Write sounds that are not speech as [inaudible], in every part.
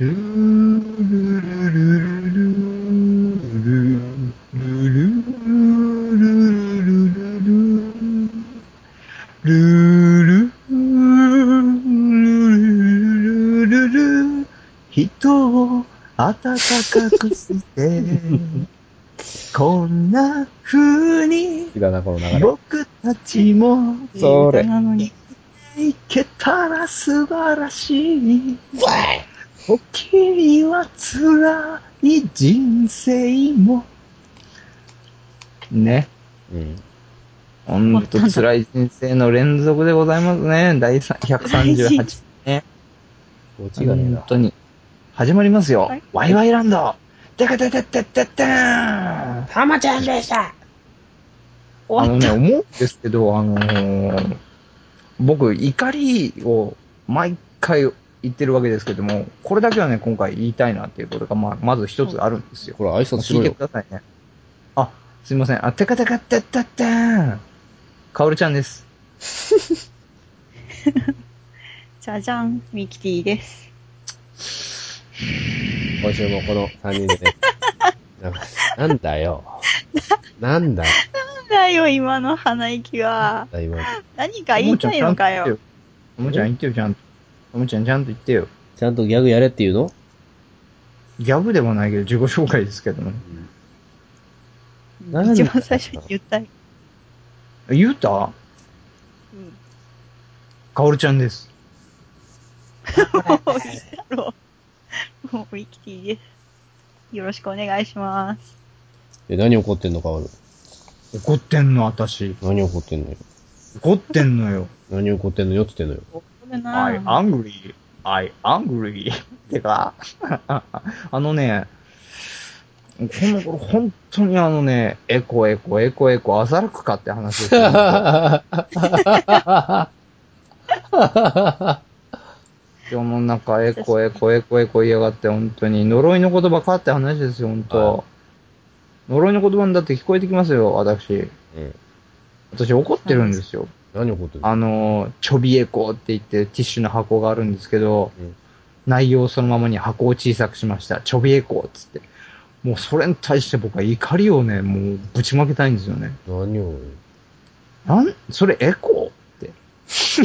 ルールルルルルルルルルルルルルルル人を暖かくしてこんな風に。僕たちもそれ。いけたら素晴らしい。時には辛い人生も。ね。うん。ほんと辛い人生の連続でございますね。第138ね。オチがね。本当に。始まりますよ。はいワイワイランド。てかてててててーん。たまちゃんでしたあのね、思うんですけど、あのー僕、怒りを毎回言ってるわけですけども、これだけはね、今回言いたいなっていうことが、まあ、まず一つあるんですよ。これ挨拶しろよ聞いてく。ださいね。あ、すいません。あ、てかてかてってってーん。かおるちゃんです。た。[laughs] じゃじゃん、ミキティです。今週もこの3人でね。なんかなんだよ。なんだよ。なんだよ、今の鼻息は。今何か言いたいのかよ。ともちゃん言ってよ、ちゃんと。ともちゃんちゃんと言ってよ。ちゃんとギャグやれって言うの？ギャグでもないけど、自己紹介ですけども。なんだ一番最初に言ったい。言うた？うん。かおるちゃんです。もういいだろう。もうミキティです。よろしくお願いします。え、何怒ってんのかおる。怒ってんの、私。何怒ってんのよ？怒ってんのよ。何怒ってんのよって言ってんのよ。怒るな I angry. I angry. [laughs] てか、[laughs] あのね、この頃本当にあのね、エコエコエコエコ、浅くかって話ですよ。[laughs] 世の中エコエコエコエコ言いやがって、本当に呪いの言葉かって話ですよ、本はい当。呪いの言葉にだって聞こえてきますよ、私。うん。私怒ってるんですよ。何怒ってんの？あの、ちょびエコって言ってティッシュの箱があるんですけど、うん内容そのままに箱を小さくしました。ちょびエコっつって。もうそれに対して僕は怒りをね、もうぶちまけたいんですよね。何を？なん、それエコって。[laughs] そ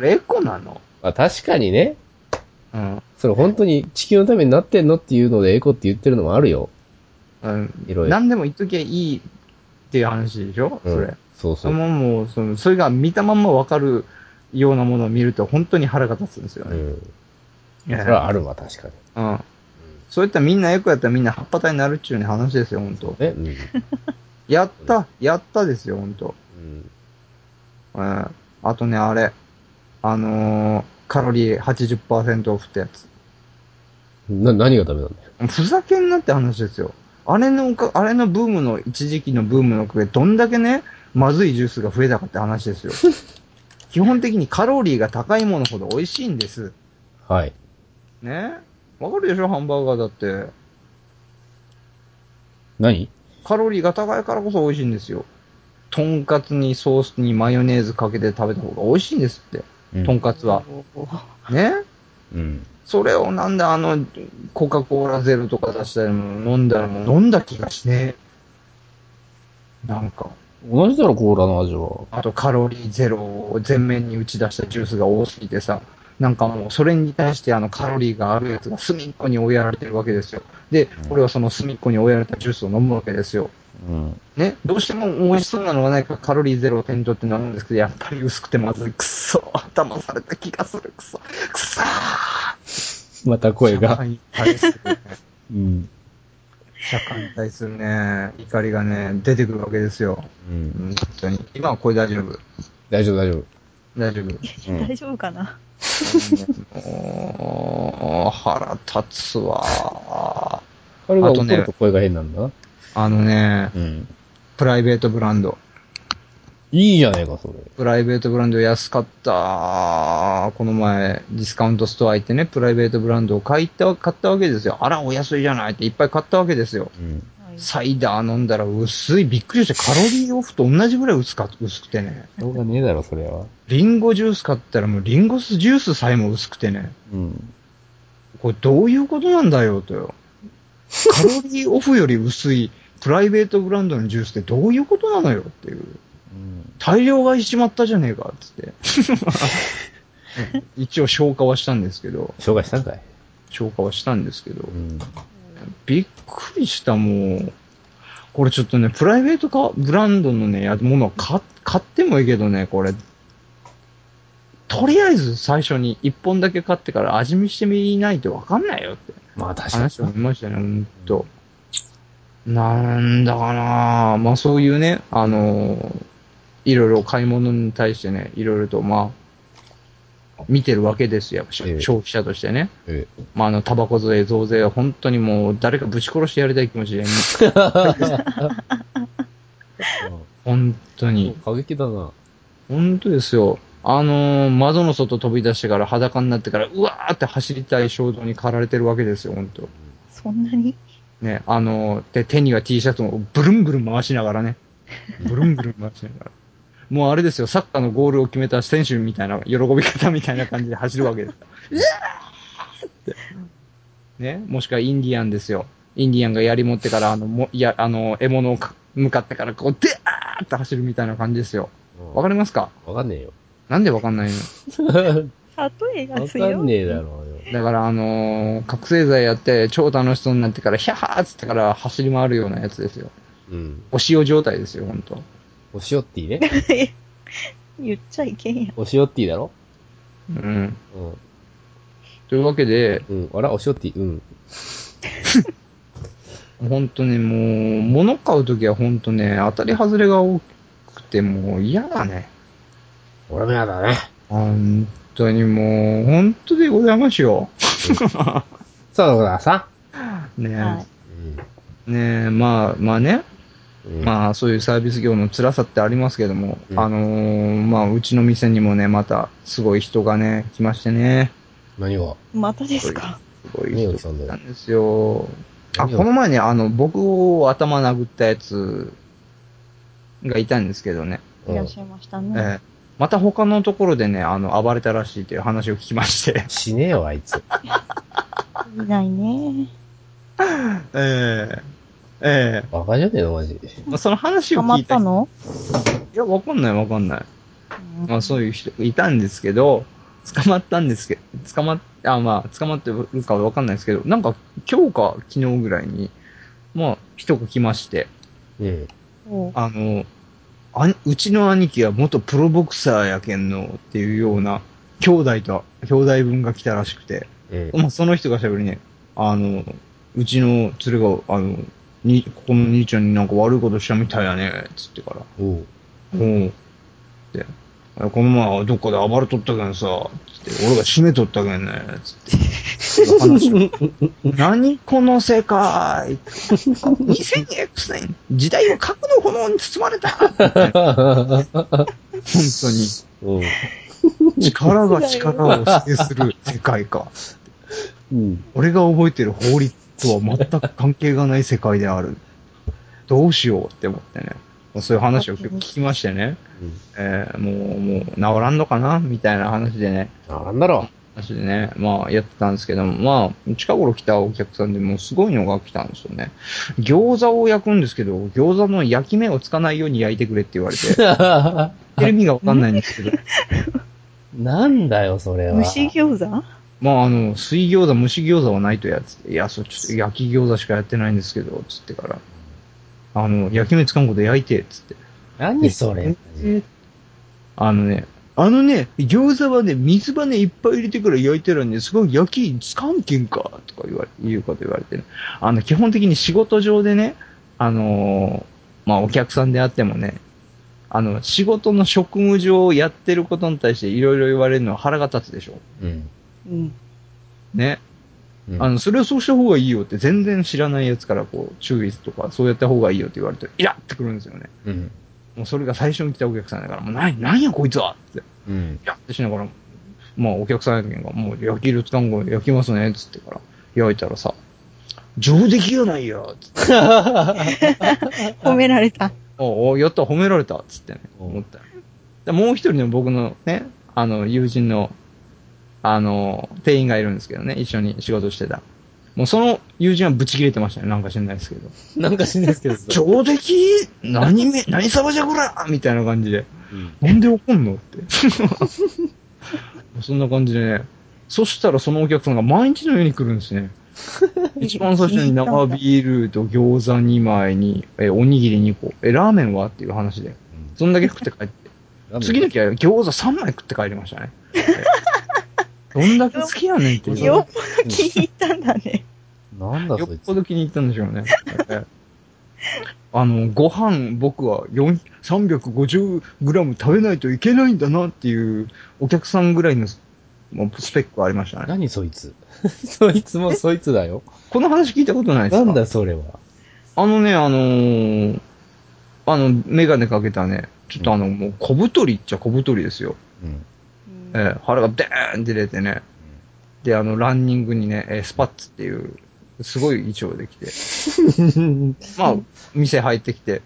れエコなの？まあ確かにね、うん。それ本当に地球のためになってんのっていうのでエコって言ってるのもあるよ。うん。いろいろ。何でも言っときゃいいっていう話でしょ、うんそれ。そうそう。もうもう、その、それが見たまんまわかるようなものを見ると本当に腹が立つんですよね。うん。いやそれはあるわ、確かに。うん。そういったらみんなエコやったらみんな葉っぱ体になるっちゅうね話ですよ、本当ね。うん。やった、やったですよ、本当うん。うん。あとね、あれ。あのー、カロリー80%オフってやつ。な、何がダメなんだよ。ふざけんなって話ですよ。あれのおか、あれのブームの、一時期のブームのおかげでどんだけね、まずいジュースが増えたかって話ですよ。[laughs] 基本的にカロリーが高いものほど美味しいんです。はい。ね？わかるでしょ？ハンバーガーだって。何？カロリーが高いからこそ美味しいんですよ。とんかつにソースにマヨネーズかけて食べた方が美味しいんですって。うんとんかつは。ね？うん。それをなんであの、コカ・コーラゼロとか出したらもう飲んだらもう飲んだ気がしねえ。なんか。同じだろ、コーラの味は。あとカロリーゼロを全面に打ち出したジュースが多すぎてさ、なんかもうそれに対してあのカロリーがあるやつが隅っこに追いやられてるわけですよ。で、俺はその隅っこに追いやられたジュースを飲むわけですよ。うん。ね、どうしても美味しそうなのがないからカロリーゼロを手に取って飲むんですけど、やっぱり薄くてまずい。くっそ頭された気がする。くそくそー [laughs] また声が。社会に対するね、うん。社会に対するね、怒りがね、出てくるわけですよ。う。うんん、本当に。今はこれ大丈夫。大丈夫、大丈夫。大丈夫。うん [laughs] 大丈夫かな？もう、腹立つわ。彼があとね怒ると声が変なんだ？あのね、うん。プライベートブランド。いいじゃねえか、それ。プライベートブランド安かった。この前、ディスカウントストア行ってね、プライベートブランドを買いった買ったわけですよ。あら、お安いじゃないっていっぱい買ったわけですよ。うん。サイダー飲んだら薄い、びっくりしてカロリーオフと同じぐらい薄か薄くてね。しょうがねえだろ、それは。リンゴジュース買ったらもうリンゴスジュースさえも薄くてね。うん。これどういうことなんだよとよ。カロリーオフより薄いプライベートブランドのジュースってどういうことなのよっていう。うん。大量買いしちまったじゃねえか、つって。[laughs] 一応消化はしたんですけど、紹介したんかい消化はしたんですけどう、ん。びっくりした、もう。これちょっとね、プライベートかブランドのね、やものを買買ってもいいけどね、これ。とりあえず最初に一本だけ買ってから味見してみないとわかんないよってまあ確かに話を見ましたね、ほんと。なんだかなまあそういうね、あのいろいろ買い物に対してね、いろいろとまあ、見てるわけですよ、ええ消費者としてね。えまあ、あの、タバコ税、増税は本当にもう誰かぶち殺してやりたい気持ちで、[laughs] 本当えに。過激だな。本当ですよ。あのー窓の外飛び出してから裸になってから、うわーって走りたい衝動に駆られてるわけですよ、本当そんなに？ね、あのーで、手には T シャツをブルンブルン回しながらね。[laughs] ブルンブルン回しながら。もうあれですよ、サッカーのゴールを決めた選手みたいな、喜び方みたいな感じで走るわけですよ。[laughs] うわーって。ね、もしくはインディアンですよ。インディアンが槍持ってから、あの、もいや、あの、獲物をか向かってから、こう、でーって走るみたいな感じですよ。わかりますか？わかんねえよ。なんでわかんないの？わ [laughs] 例えがか強い。んねえだろうよ。だから、あのー覚醒剤やって、超楽しそうになってから、ヒャハーっつってから走り回るようなやつですよ。うん。お塩状態ですよ、ほんと。お塩っていいね。[laughs] 言っちゃいけんやん。お塩っていいだろ？うん。うん。というわけで、うん。あら、お塩っていい？うん。ほんとね、もう、物買うときはほんとね、当たり外れが多くて、もう嫌だね。俺もやだね。本当にもう、本当でございますよ。[laughs] そうださ。ねはい。え、ねえ、まあ、まあね、うん。まあ、そういうサービス業の辛さってありますけども、うん。あのーまあ、うちの店にもね、また、すごい人がね、来ましてね、何が？またですか？すごい人何が来たんだよなんですよ。あ、この前ね、あの、僕を頭殴ったやつがいたんですけどね、いらっしゃいましたえね。えまた他のところでね、あの、暴れたらしいという話を聞きまして、[laughs] 死ねえよ、あいつ。[laughs] いないね。[laughs] えええバカじゃねえの、マジ。えまあ、その話をハマ聞いたったの？いや、わかんないわかんない。うんまあそういう人いたんですけど、捕まったんですけど、捕まっ、あ、まあ捕まってるかわかんないですけど、なんか今日か昨日ぐらいに、まあ人が来まして、うん。おうあの、あうちの兄貴は元プロボクサーやけんのっていうような兄弟と、兄弟分が来たらしくて、うん。まあその人が喋りね、あの、うちの連れが、あの、に、ここの兄ちゃんになんか悪いことしたみたいやね、つってから。おう。おう。で、あこの前どっかで暴れとったけんさ、つって、俺が締めとったけんね、つって。話 [laughs] を何？この世界 !2000X 年時代は核の炎に包まれた本当に。うん。力が力を制する世界か。うん。俺が覚えてる法律とは全く関係がない世界である。どうしようって思ってね。そういう話を聞きましてね。えーもう、もう、治らんのかな？みたいな話でね。なんだろ話でね、まあ、やってたんですけども、まあ、近頃来たお客さんでもうすごいのが来たんですよね。餃子を焼くんですけど、餃子の焼き目をつかないように焼いてくれって言われて、言ってる意味がわかんないんですけど、なんだよ、それは。蒸し餃子？まあ、あの、水餃子、蒸し餃子はないとやついや、そう、ちょっと焼き餃子しかやってないんですけど、つってから、あの、焼き目つかんこと焼いて、つって。何それ。あのね、あのね、餃子はね、水羽いっぱい入れてから焼いたらね、すごい焼きつかんけんか、とか言われ、言うこと言われてね。あの、基本的に仕事上でね、あのーまあ、お客さんであってもね、あの、仕事の職務上やってることに対していろいろ言われるのは腹が立つでしょ。うん。うん。ね。うんあの、それをそうした方がいいよって全然知らないやつからこう、注意とか、そうやった方がいいよって言われて、イラってくるんですよね。うん。もうそれが最初に来たお客さんだから、もう何、何やこいつはって。うん。やってしながら、まあお客さんやけんが、もう焼き色つかんご焼きますね、つってから、焼いたらさ、上出来やないや、つって。[laughs] 褒められた。おお、やった、褒められた、つってね、うん思ったもう一人の僕のね、あの、友人の、あの、店員がいるんですけどね、一緒に仕事してた。もうその友人はブチ切れてましたね、なんか知んないですけど。[laughs] なんかしんないですけど。上出来何め、何様じゃこら？みたいな感じで。うんなんで怒んの？って。[laughs] そんな感じでね。そしたらそのお客さんが毎日のように来るんですね。[laughs] 一番最初に生ビールと餃子2枚に、え、おにぎり2個。え、ラーメンは？っていう話で。そんだけ食って帰って。次の日は餃子3枚食って帰りましたね。えどんだけ好きやねんっていう。よっぽど気に入ったんだね。なんだそいつよっぽ。ど気に入ったんでしょうね。えあの、ご飯僕は4 350グラム食べないといけないんだなっていうお客さんぐらいのもうスペックありましたね。何そいつ？[laughs] そいつもそいつだよ。この話聞いたことないですか？なんだそれは？あのね、あのーあの、メガネかけたね、ちょっとあの、もう小太りっちゃ小太りですよ。うん。えー腹がデーンって出てね。で、あの、ランニングにね、えースパッツっていう、すごい衣装できて。[laughs] まあ、店入ってきて、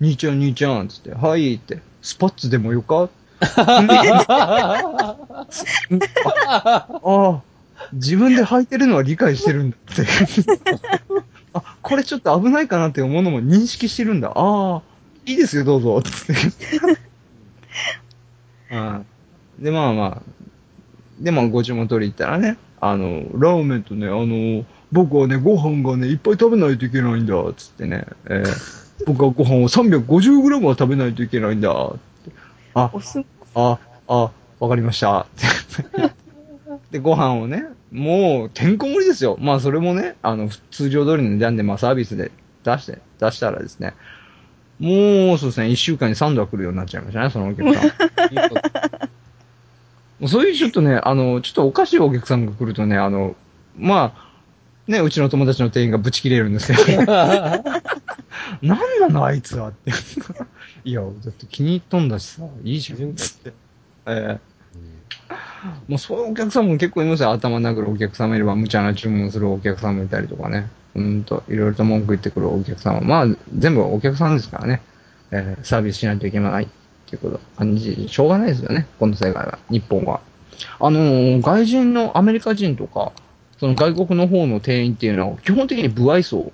兄ちゃん兄ちゃん、つって、はいって、スパッツでもよか？あ [laughs] あ、自分で履いてるのは理解してるんだって。あ、これちょっと危ないかなって思うのも認識してるんだ。ああ、いいですよ、どうぞ、つって。うんで、まあまあ、で、まあ、ご注文取り行ったらね、あの、ラーメンとね、あの、僕はね、ご飯がね、いっぱい食べないといけないんだ、つってね、えー [laughs] 僕はご飯を 350g は食べないといけないんだ、ってあ、あ、あ、わかりました。[laughs] で、ご飯をね、もう、てんこ盛りですよ。まあ、それもね、あの、通常通りの値段で、まあ、サービスで出して、出したらですね、もう、そうですね、一週間に3度は来るようになっちゃいましたね、そのお客さん。[laughs] そういうちょっとね、あの、ちょっとおかしいお客さんが来るとね、あの、まあ、ね、うちの友達の店員がブチ切れるんですけど、[laughs] なんなのあいつはって。いや、だって気に入ったんだしさ、いいじゃん、つって。ええもうそういうお客さんも結構いますよ。頭殴るお客さんもいれば、無茶な注文するお客さんもいたりとかね。うんと、いろいろと文句言ってくるお客さんは、まあ、全部お客さんですからね。えーサービスしないといけないっていうこと、感じ、しょうがないですよね。この世界は、日本は。あのー外人のアメリカ人とか、その外国の方の店員っていうのは、基本的に不愛想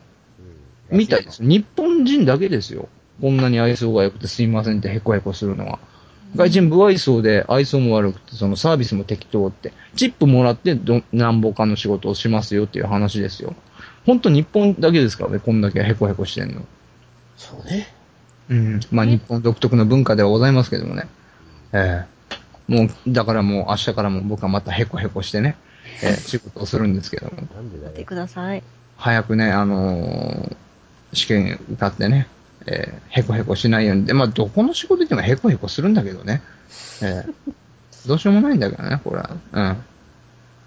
みたいです。日本人だけですよ。こんなに愛想が良くてすいませんってヘコヘコするのは。外人不愛想で愛想も悪くて、そのサービスも適当って、チップもらってど、なんぼかの仕事をしますよっていう話ですよ。ほんと日本だけですからね、こんだけヘコヘコしてんの。そうね。うん。まあ日本独特の文化ではございますけどもね。ええもう、だからもう明日からも僕はまたヘコヘコしてね、えー [laughs] 仕事をするんですけども。なんでだよ。てください。早くね、あのー試験受かってね、えーヘコヘコしないように。で、まあ、どこの仕事でもヘコヘコするんだけどね。えー [laughs] どうしようもないんだけどね、これは。うん。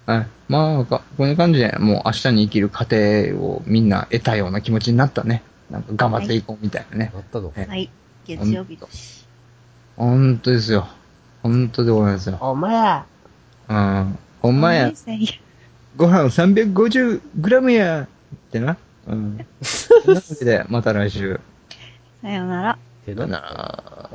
うん。まあ、かこういう感じで、もう明日に生きる過程をみんな得たような気持ちになったね。なんか頑張っていこうみたいなね。なったのえはい。月曜日だし。ほんとですよ。ほんとでございますよ。お前やうん。ほんまや、ご飯 350g やってな。うん。というわけで、また来週。さようなら。さよなら。